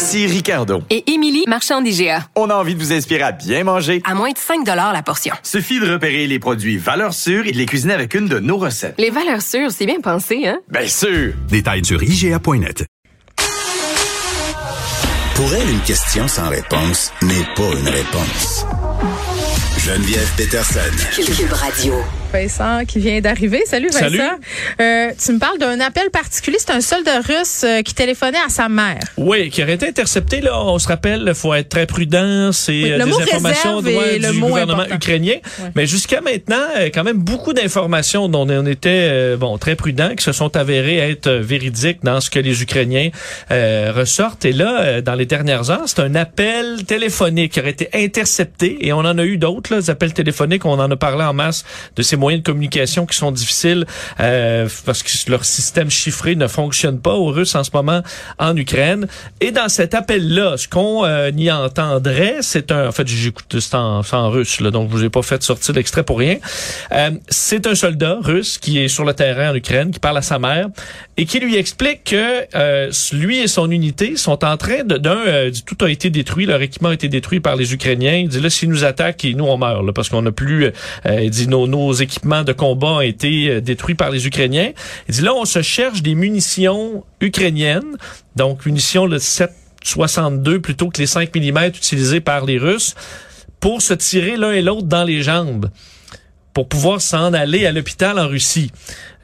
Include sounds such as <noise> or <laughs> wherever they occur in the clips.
Ici Ricardo. Et Émilie, marchand d'IGA. On a envie de vous inspirer à bien manger. À moins de 5 la portion. Suffit de repérer les produits valeurs sûres et de les cuisiner avec une de nos recettes. Les valeurs sûres, c'est bien pensé, hein? Bien sûr! Détails sur IGA.net. Pour elle, une question sans réponse n'est pas une réponse. Geneviève Peterson. Cube Radio. Vincent qui vient d'arriver. Salut Vincent. Salut. Euh, tu me parles d'un appel particulier. C'est un soldat russe euh, qui téléphonait à sa mère. Oui, qui aurait été intercepté. Là, on se rappelle, il faut être très prudent. C'est Oui, euh, des informations ouais, du gouvernement important. ukrainien. Ouais. Mais jusqu'à maintenant, euh, quand même beaucoup d'informations dont on était euh, bon très prudents, qui se sont avérées être euh, véridiques dans ce que les Ukrainiens euh, ressortent. Et là, euh, dans les dernières heures, c'est un appel téléphonique qui aurait été intercepté. Et on en a eu d'autres, là, des appels téléphoniques. On en a parlé en masse de ces moyens de communication qui sont difficiles euh, parce que leur système chiffré ne fonctionne pas aux Russes en ce moment en Ukraine. Et dans cet appel-là, ce qu'on euh, y entendrait, c'est un... En fait, j'écoute c'est en, en russe, là, donc je vous ai pas fait sortir l'extrait pour rien. Euh, c'est un soldat russe qui est sur le terrain en Ukraine, qui parle à sa mère et qui lui explique que euh, lui et son unité sont en train de... D'un, euh, tout a été détruit, leur équipement a été détruit par les Ukrainiens. Il dit là, s'ils nous attaquent, nous, on parce qu'on n'a plus... euh, il dit, nos, équipements de combat ont été euh, détruits par les Ukrainiens. Il dit là, on se cherche des munitions ukrainiennes, donc munitions le 7,62 plutôt que les 5 mm utilisés par les Russes, pour se tirer l'un et l'autre dans les jambes, pour pouvoir s'en aller à l'hôpital en Russie.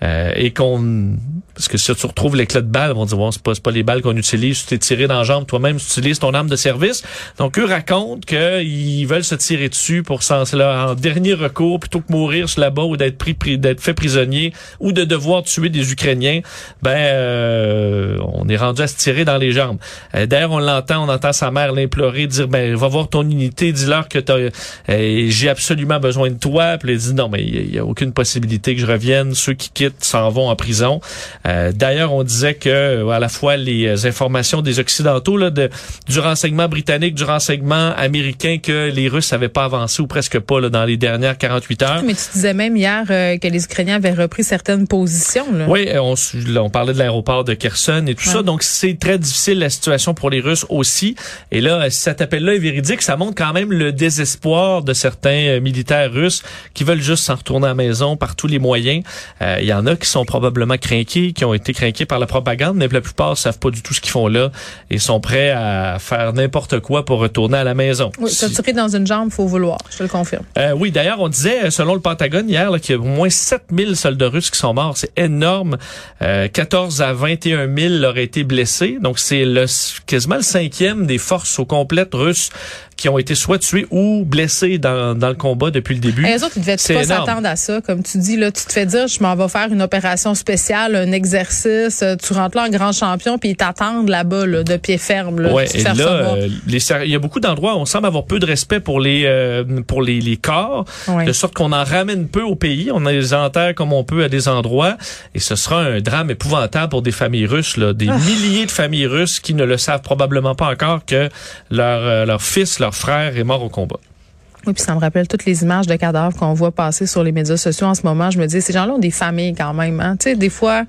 Euh, et qu'on parce que si tu retrouves l'éclat de balles, ils vont dire bon, c'est pas, pas les balles qu'on utilise, tu t'es tiré dans la jambe toi-même, tu utilises ton arme de service. Donc eux racontent qu'ils veulent se tirer dessus pour s'en en dernier recours plutôt que mourir là-bas ou d'être pris, pris- d'être fait prisonnier ou de devoir tuer des Ukrainiens. Ben euh, on est rendu à se tirer dans les jambes. Euh, D'ailleurs on l'entend, on entend sa mère l'implorer, dire ben va voir ton unité, dis-leur que t'as, euh, j'ai absolument besoin de toi. Puis elle dit non mais il y, a aucune possibilité que je revienne. Ceux qui quittent s'en vont en prison. Euh, D'ailleurs, on disait que euh, à la fois les informations des Occidentaux, là, de, du renseignement britannique, du renseignement américain, que les Russes n'avaient pas avancé ou presque pas là, dans les dernières 48 heures. Mais tu disais même hier que les Ukrainiens avaient repris certaines positions. Là. Oui, on, s- là, on parlait de l'aéroport de Kherson et tout Ouais. ça. Donc, c'est très difficile la situation pour les Russes aussi. Et là, si cet appel-là est véridique, ça montre quand même le désespoir de certains euh, militaires russes qui veulent juste s'en retourner à la maison par tous les moyens. Euh, Il y en a qui sont probablement craqués, qui ont été craqués par la propagande, mais la plupart savent pas du tout ce qu'ils font là et sont prêts à faire n'importe quoi pour retourner à la maison. Oui, se tirer dans une jambe, faut vouloir. Je te le confirme. euh, oui, d'ailleurs, on disait, euh, selon le Pentagone hier, qu'il y a au moins 7000 soldats russes qui sont morts. C'est énorme. Euh, 14 à 21 000 auraient été blessés. Donc, c'est le, quasiment le cinquième des forces au complète russes qui ont été soit tués ou blessés dans, dans le combat depuis le début. Et les autres, ils devaient pas s'attendre à ça. Comme tu dis, là, tu te fais dire, je m'en vais faire une opération spéciale, un exercice. euh, Tu rentres là en grand champion, puis ils t'attendent là-bas, là, de pied ferme. Là, Ouais, et là, euh, les il y a beaucoup d'endroits où on semble avoir peu de respect pour les euh, pour les, les corps, Ouais. de sorte qu'on en ramène peu au pays. On les enterre comme on peut à des endroits, et ce sera un drame épouvantable pour des familles russes, là, Ah. <laughs> milliers de familles russes qui ne le savent probablement pas encore que leur euh, leur fils, leur frère est mort au combat. Oui, puis ça me rappelle toutes les images de cadavres qu'on voit passer sur les médias sociaux en ce moment. Je me dis, ces gens-là ont des familles quand même. Hein? Tu des fois,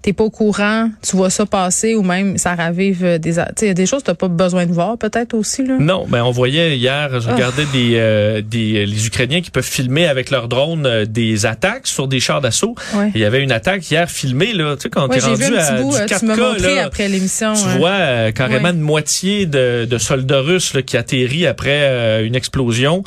t'es pas au courant, tu vois ça passer ou même ça ravive euh, des... Tu sais, il y a des choses que t'as pas besoin de voir peut-être aussi. Là. Non, mais on voyait hier, je regardais des, euh, des les Ukrainiens qui peuvent filmer avec leur drone euh, des attaques sur des chars d'assaut. Ouais. Il y avait une attaque hier filmée là, tu sais quand Ouais, t'es rendu vu un petit à bout, du euh, 4K tu montré là, après l'émission. tu hein. vois euh, carrément Ouais. une moitié de, de soldats russes là, qui atterrit après euh, une explosion.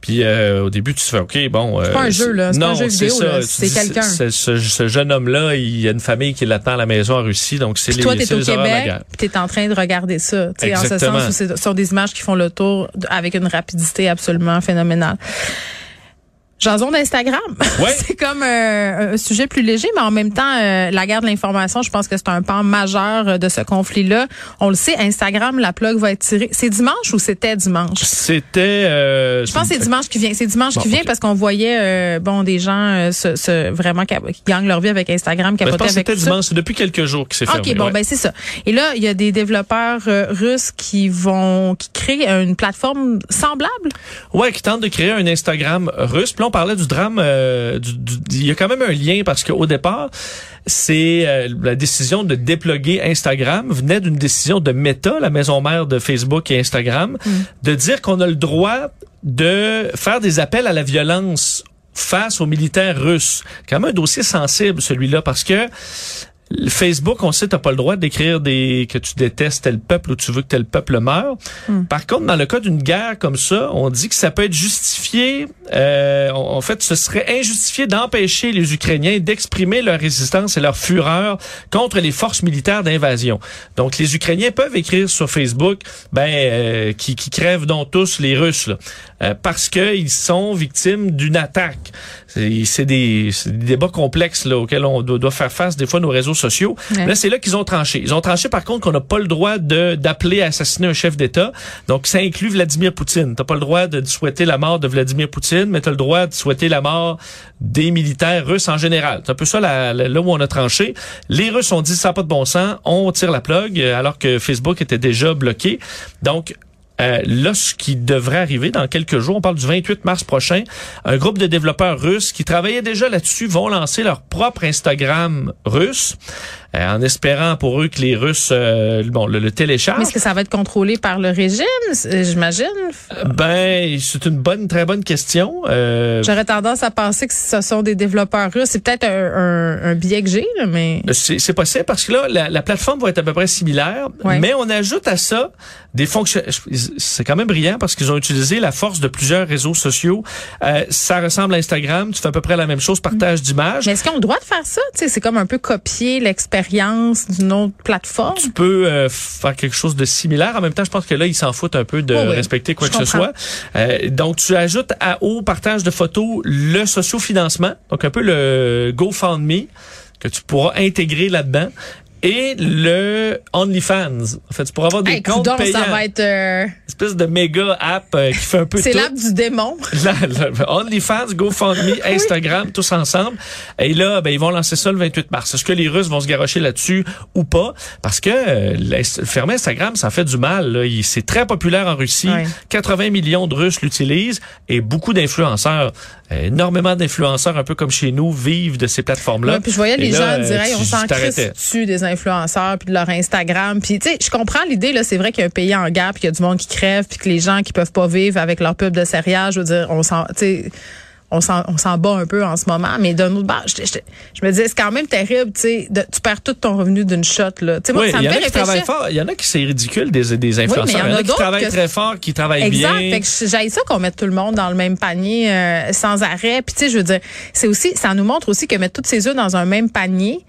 Puis euh, au début, tu te fais OK, bon. euh, C'est pas un jeu, là. C'est pas un jeu c'est vidéo, C'est quelqu'un. c'est- Ce, ce jeune homme-là, il y a une famille qui l'attend à la maison en Russie, donc c'est les, toi, t'es au Québec, puis t'es en train de regarder ça. Tu sais, En ce Exactement. sens où ce sont des images qui font le tour avec une rapidité absolument phénoménale. Jason d'Instagram. <laughs> Ouais. c'est comme euh, un sujet plus léger, mais en même temps, euh, la guerre de l'information, je pense que c'est un pan majeur euh, de ce conflit-là. On le sait, Instagram, la plug va être tirée. C'est dimanche ou c'était dimanche? C'était... euh, Je pense que c'est dimanche qui vient. C'est dimanche Bon, qui vient parce qu'on voyait euh, bon des gens euh, se, se- vraiment qui gagnent leur vie avec Instagram, Ben, capoter avec c'était dimanche. C'est depuis quelques jours que c'est fermé. OK, bon, ouais. ben c'est ça. Et là, il y a des développeurs russes qui vont qui créent une plateforme semblable? Ouais, qui tente de créer un Instagram russe. Puis là, on parlait du drame. euh, du- du- il y a quand même un lien parce qu'au départ, c'est euh, la décision de déploguer Instagram venait d'une décision de Meta, la maison mère de Facebook et Instagram, de dire qu'on a le droit de faire des appels à la violence face aux militaires russes. Quand même un dossier sensible celui-là parce que Facebook, on sait, t'as pas le droit d'écrire des que tu détestes tel peuple ou tu veux que tel peuple meure. Par contre, dans le cas d'une guerre comme ça, on dit que ça peut être justifié. euh, en en fait, ce serait injustifié d'empêcher les Ukrainiens d'exprimer leur résistance et leur fureur contre les forces militaires d'invasion. Donc, les Ukrainiens peuvent écrire sur Facebook, ben, euh, qui, qui crèvent donc tous les Russes, là, euh, parce qu'ils sont victimes d'une attaque. C'est des, des débats complexes là, auxquels on doit, doit faire face des fois nos réseaux sociaux. Ouais. Là, c'est là qu'ils ont tranché. Ils ont tranché par contre qu'on n'a pas le droit d'appeler à assassiner un chef d'État. Donc ça inclut Vladimir Poutine. T'as pas le droit de souhaiter la mort de Vladimir Poutine, mais t'as le droit de souhaiter la mort des militaires russes en général. C'est un peu ça la- la- là où on a tranché. Les Russes ont dit ça n'a pas de bon sens, on tire la plug alors que Facebook était déjà bloqué. Donc euh, là, ce qui devrait arriver dans quelques jours, on parle du 28 mars prochain, un groupe de développeurs russes qui travaillaient déjà là-dessus vont lancer leur propre Instagram russe, en espérant pour eux que les Russes, euh, bon, le, le Mais est-ce que ça va être contrôlé par le régime, c'est- j'imagine? Ben, c'est une bonne, très bonne question. Euh, J'aurais tendance à penser que ce sont des développeurs russes. C'est peut-être un, un, un biais que j'ai, mais C'est possible parce que là, la, la plateforme va être à peu près similaire, Ouais. mais on ajoute à ça des fonctions. C'est quand même brillant parce qu'ils ont utilisé la force de plusieurs réseaux sociaux. Euh, ça ressemble à Instagram, tu fais à peu près la même chose, partage d'images. Mais est-ce qu'ils ont le droit de faire ça? Tu sais, c'est comme un peu copier l'expérience d'une autre plateforme? Tu peux euh, faire quelque chose de similaire. En même temps, je pense que là, ils s'en foutent un peu de Oh oui, respecter quoi que ce soit. Euh, donc, tu ajoutes à, au partage de photos le sociofinancement, donc un peu le GoFundMe que tu pourras intégrer là-dedans. Et le OnlyFans. En fait, tu pourras avoir des Hey, comptes payants. ça va être... euh, Une espèce de méga app euh, qui fait un peu c'est l'app du démon. <laughs> La- la- OnlyFans, GoFundMe, <laughs> Instagram, tous ensemble. Et là, ben, ils vont lancer ça le 28 mars. Est-ce que les Russes vont se garocher là-dessus ou pas? Parce que euh, fermer Instagram, ça fait du mal. C'est très populaire en Russie. Ouais. 80 millions de Russes l'utilisent et beaucoup d'influenceurs, énormément d'influenceurs, un peu comme chez nous, vivent de ces plateformes-là. Ouais, puis je voyais Et les là, gens dire, Hey, on s'en crisse dessus des influenceurs puis de leur Instagram. Puis tu sais, je comprends l'idée là, c'est vrai qu'il y a un pays en guerre puis qu'il y a du monde qui crève puis que les gens qui peuvent pas vivre avec leur pub de céréales, je veux dire, on s'en tu sais on s'en, on s'en bat un peu en ce moment, mais d'un autre bord, je, je, je me disais, c'est quand même terrible, tu sais, de- tu perds tout ton revenu d'une shot, là. Tu sais, moi, Oui, ça il me y en fait a qui travaillent réfléchir. fort. Il y en a qui c'est ridicule des, des influenceurs. il y en y a qui travaillent que très fort, qui travaillent Exact. bien. Fait que j'ai ça qu'on mette tout le monde dans le même panier euh, sans arrêt. Puis tu sais, je veux dire, c'est aussi, ça nous montre aussi que mettre tous ses œufs dans un même panier.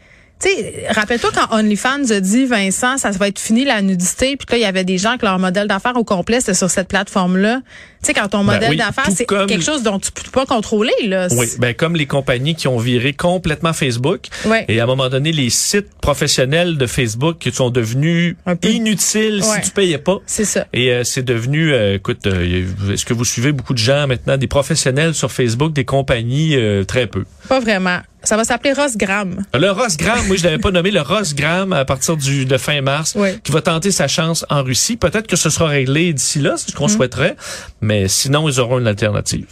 Tu sais, rappelle-toi quand OnlyFans a dit Vincent, ça va être fini la nudité, puis là il y avait des gens que leur modèle d'affaires au complet c'était sur cette plateforme-là. Tu sais, quand ton Ben modèle oui, d'affaires c'est comme- quelque chose dont tu peux pas contrôler là. Oui, ben comme les compagnies qui ont viré complètement Facebook. Ouais. Et à un moment donné, les sites professionnels de Facebook qui sont devenus inutiles Ouais. si tu payais pas. C'est ça. Et euh, c'est devenu, euh, écoute, euh, est-ce que vous suivez beaucoup de gens maintenant, des professionnels sur Facebook, des compagnies, euh, très peu. Pas vraiment. Ça va s'appeler Rosgram. Le Rosgram, moi je l'avais pas nommé, le Rosgram à partir du de fin mars, Ouais. qui va tenter sa chance en Russie. Peut-être que ce sera réglé d'ici là, c'est ce qu'on souhaiterait, mais sinon ils auront une alternative.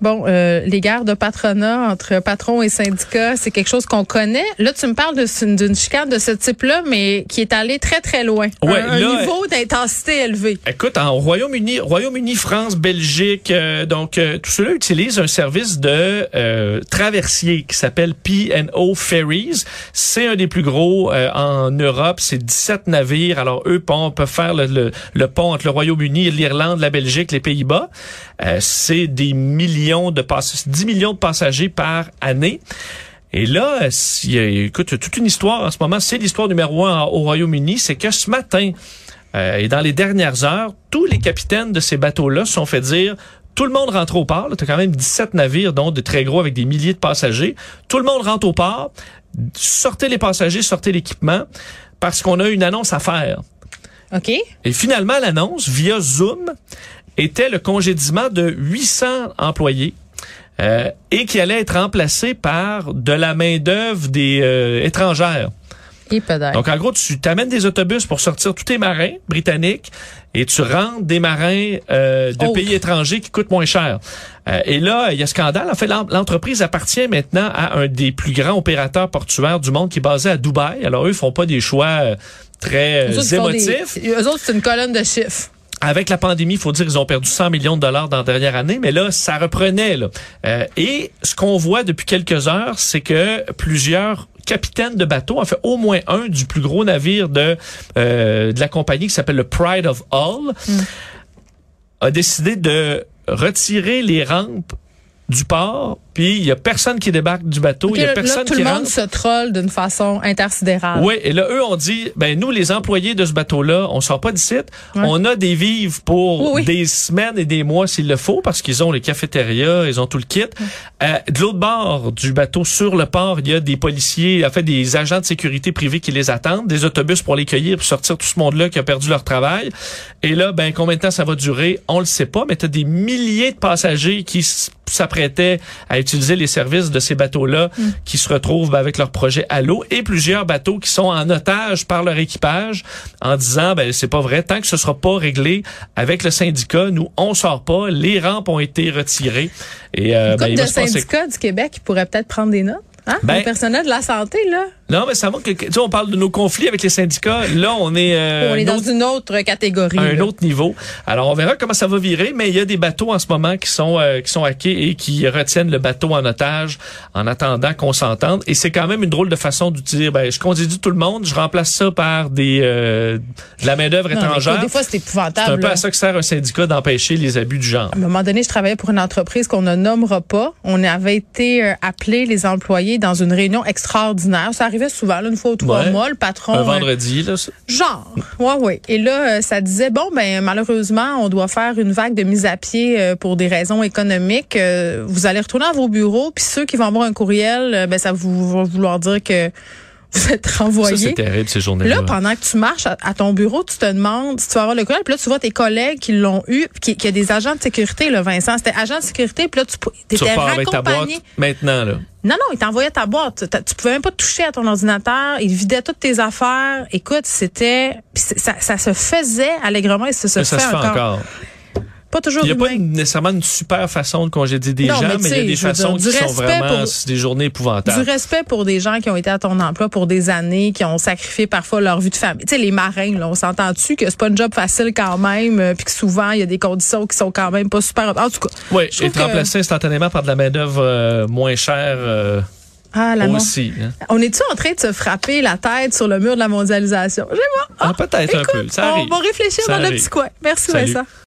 Bon, euh, les guerres de patronat entre patrons et syndicats, c'est quelque chose qu'on connaît. Là, tu me parles d'une chicane de ce type-là, mais qui est allée très, très loin. Ouais, un, un niveau d'intensité élevé. Écoute, en Royaume-Uni, Royaume-Uni, France, Belgique, euh, donc euh, tout cela utilise un service de euh, traversier qui s'appelle P&O Ferries. C'est un des plus gros euh, en Europe. C'est 17 navires. Alors eux pont- peuvent faire le, le- le pont entre le Royaume-Uni, l'Irlande, la Belgique, les Pays-Bas. Euh, c'est des millions de passagers, 10 millions de passagers par année. Et là, a- écoute, toute une histoire en ce moment. C'est l'histoire numéro un au Royaume-Uni. C'est que ce matin, euh, et dans les dernières heures, tous les capitaines de ces bateaux-là sont fait dire Tout le monde rentre au port. Tu as quand même 17 navires, dont de très gros avec des milliers de passagers. Tout le monde rentre au port. Sortez les passagers, sortez l'équipement, parce qu'on a une annonce à faire. OK. Et finalement, l'annonce, via Zoom, était le congédiement de 800 employés. euh, et qui allait être remplacé par de la main-d'œuvre des euh, étrangères. Et. Donc, en gros, tu t'amènes des autobus pour sortir tous tes marins britanniques et tu rentres des marins euh, de pays étrangers qui coûtent moins cher. Euh, et là, il y a scandale. En fait, l'en- l'entreprise appartient maintenant à un des plus grands opérateurs portuaires du monde qui est basé à Dubaï. Alors, eux font pas des choix euh, très euh, des- émotifs. eux autres, c'est une colonne de chiffres. Avec la pandémie, il faut dire qu'ils ont perdu 100 millions de dollars dans la dernière année, mais là, ça reprenait. Là. Euh, et ce qu'on voit depuis quelques heures, c'est que plusieurs capitaines de bateaux, en fait au moins un du plus gros navire de, euh, de la compagnie qui s'appelle le Pride of Hull, a décidé de retirer les rampes du port, puis il y a personne qui débarque du bateau, il y a là, personne là, tout qui le monde se troll d'une façon intersidérale. Oui, et là, eux ont dit, ben nous, les employés de ce bateau-là, on sort pas d'ici. On a des vivres pour Oui, oui. des semaines et des mois s'il le faut, parce qu'ils ont les cafétérias, ils ont tout le kit. Euh, de l'autre bord du bateau, sur le port, il y a des policiers, en fait, des agents de sécurité privés qui les attendent, des autobus pour les cueillir, pour sortir tout ce monde-là qui a perdu leur travail. Et là, ben combien de temps ça va durer, on le sait pas, mais tu as des milliers de passagers qui s'apprêtaient à utiliser les services de ces bateaux-là, qui se retrouvent ben, avec leur projet à l'eau, et plusieurs bateaux qui sont en otage par leur équipage, en disant, ben c'est pas vrai, tant que ce sera pas réglé avec le syndicat, nous on sort pas, les rampes ont été retirées, et euh, Une ben, il de du Québec qui pourraient peut-être prendre des notes. Hein? Ben- Le personnel de la santé, là. Non, mais ça montre que, tu sais, on parle de nos conflits avec les syndicats. Là, on est, euh, on est dans autre- une autre catégorie. un là. autre niveau. Alors, on verra comment ça va virer, mais il y a des bateaux en ce moment qui sont euh, qui sont hackés et qui retiennent le bateau en otage en attendant qu'on s'entende. Et c'est quand même une drôle de façon de dire, ben, je congédie tout le monde, je remplace ça par des euh, de la main d'œuvre Non, mais écoute, étrangère. des fois, c'est C'est épouvantable. un peu là. à ça que sert un syndicat d'empêcher les abus du genre. À un moment donné, je travaillais pour une entreprise qu'on ne nommera pas. On avait été euh, appelés, les employés, dans une réunion extraordinaire. Ça arrivait souvent, là, une fois ou trois Ouais. mois. Le patron... Un euh, vendredi, là. Genre, ouais, ouais. Et là, euh, ça disait bon, ben malheureusement, on doit faire une vague de mise à pied euh, pour des raisons économiques. Vous allez retourner à vos bureaux, puis ceux qui vont avoir un courriel, ben ça vous va vouloir dire que vous êtes Ça, renvoyé. c'est terrible, ces journées-là. Là, pendant que tu marches à, à ton bureau, tu te demandes si tu vas avoir le courriel. Puis là, tu vois tes collègues qui l'ont eu, qui, qui a des agents de sécurité, là, Vincent. C'était agent de sécurité, puis là, tu tu étais avec ta boîte maintenant, là. Non, non, il t'envoyait ta boîte. Tu pouvais même pas toucher à ton ordinateur. Il vidait toutes tes affaires. Écoute, c'était... Ça, ça se faisait allègrement et ça se ça fait se fait encore. encore. Pas toujours Il n'y a pas humain. une- nécessairement une super façon de congédier des Non, gens, mais mais, il y a des façons dire, qui du sont vraiment pour- des journées Du épouvantables. respect pour des gens qui ont été à ton emploi pour des années, qui ont sacrifié parfois leur vie de famille. Tu sais, les marins, là, on s'entend-tu que c'est pas un job facile quand même, euh, puis que souvent, il y a des conditions qui sont quand même pas super... En tout cas, Oui, être que- remplacé instantanément par de la main-d'œuvre euh, moins chère euh, ah, la aussi. hein. On est-tu en train de se frapper la tête sur le mur de la mondialisation? Sais pas. Ah, peut-être un écoute, peu. Ça on arrive. va réfléchir Ça dans le petit coin. Merci, Salut. Vincent.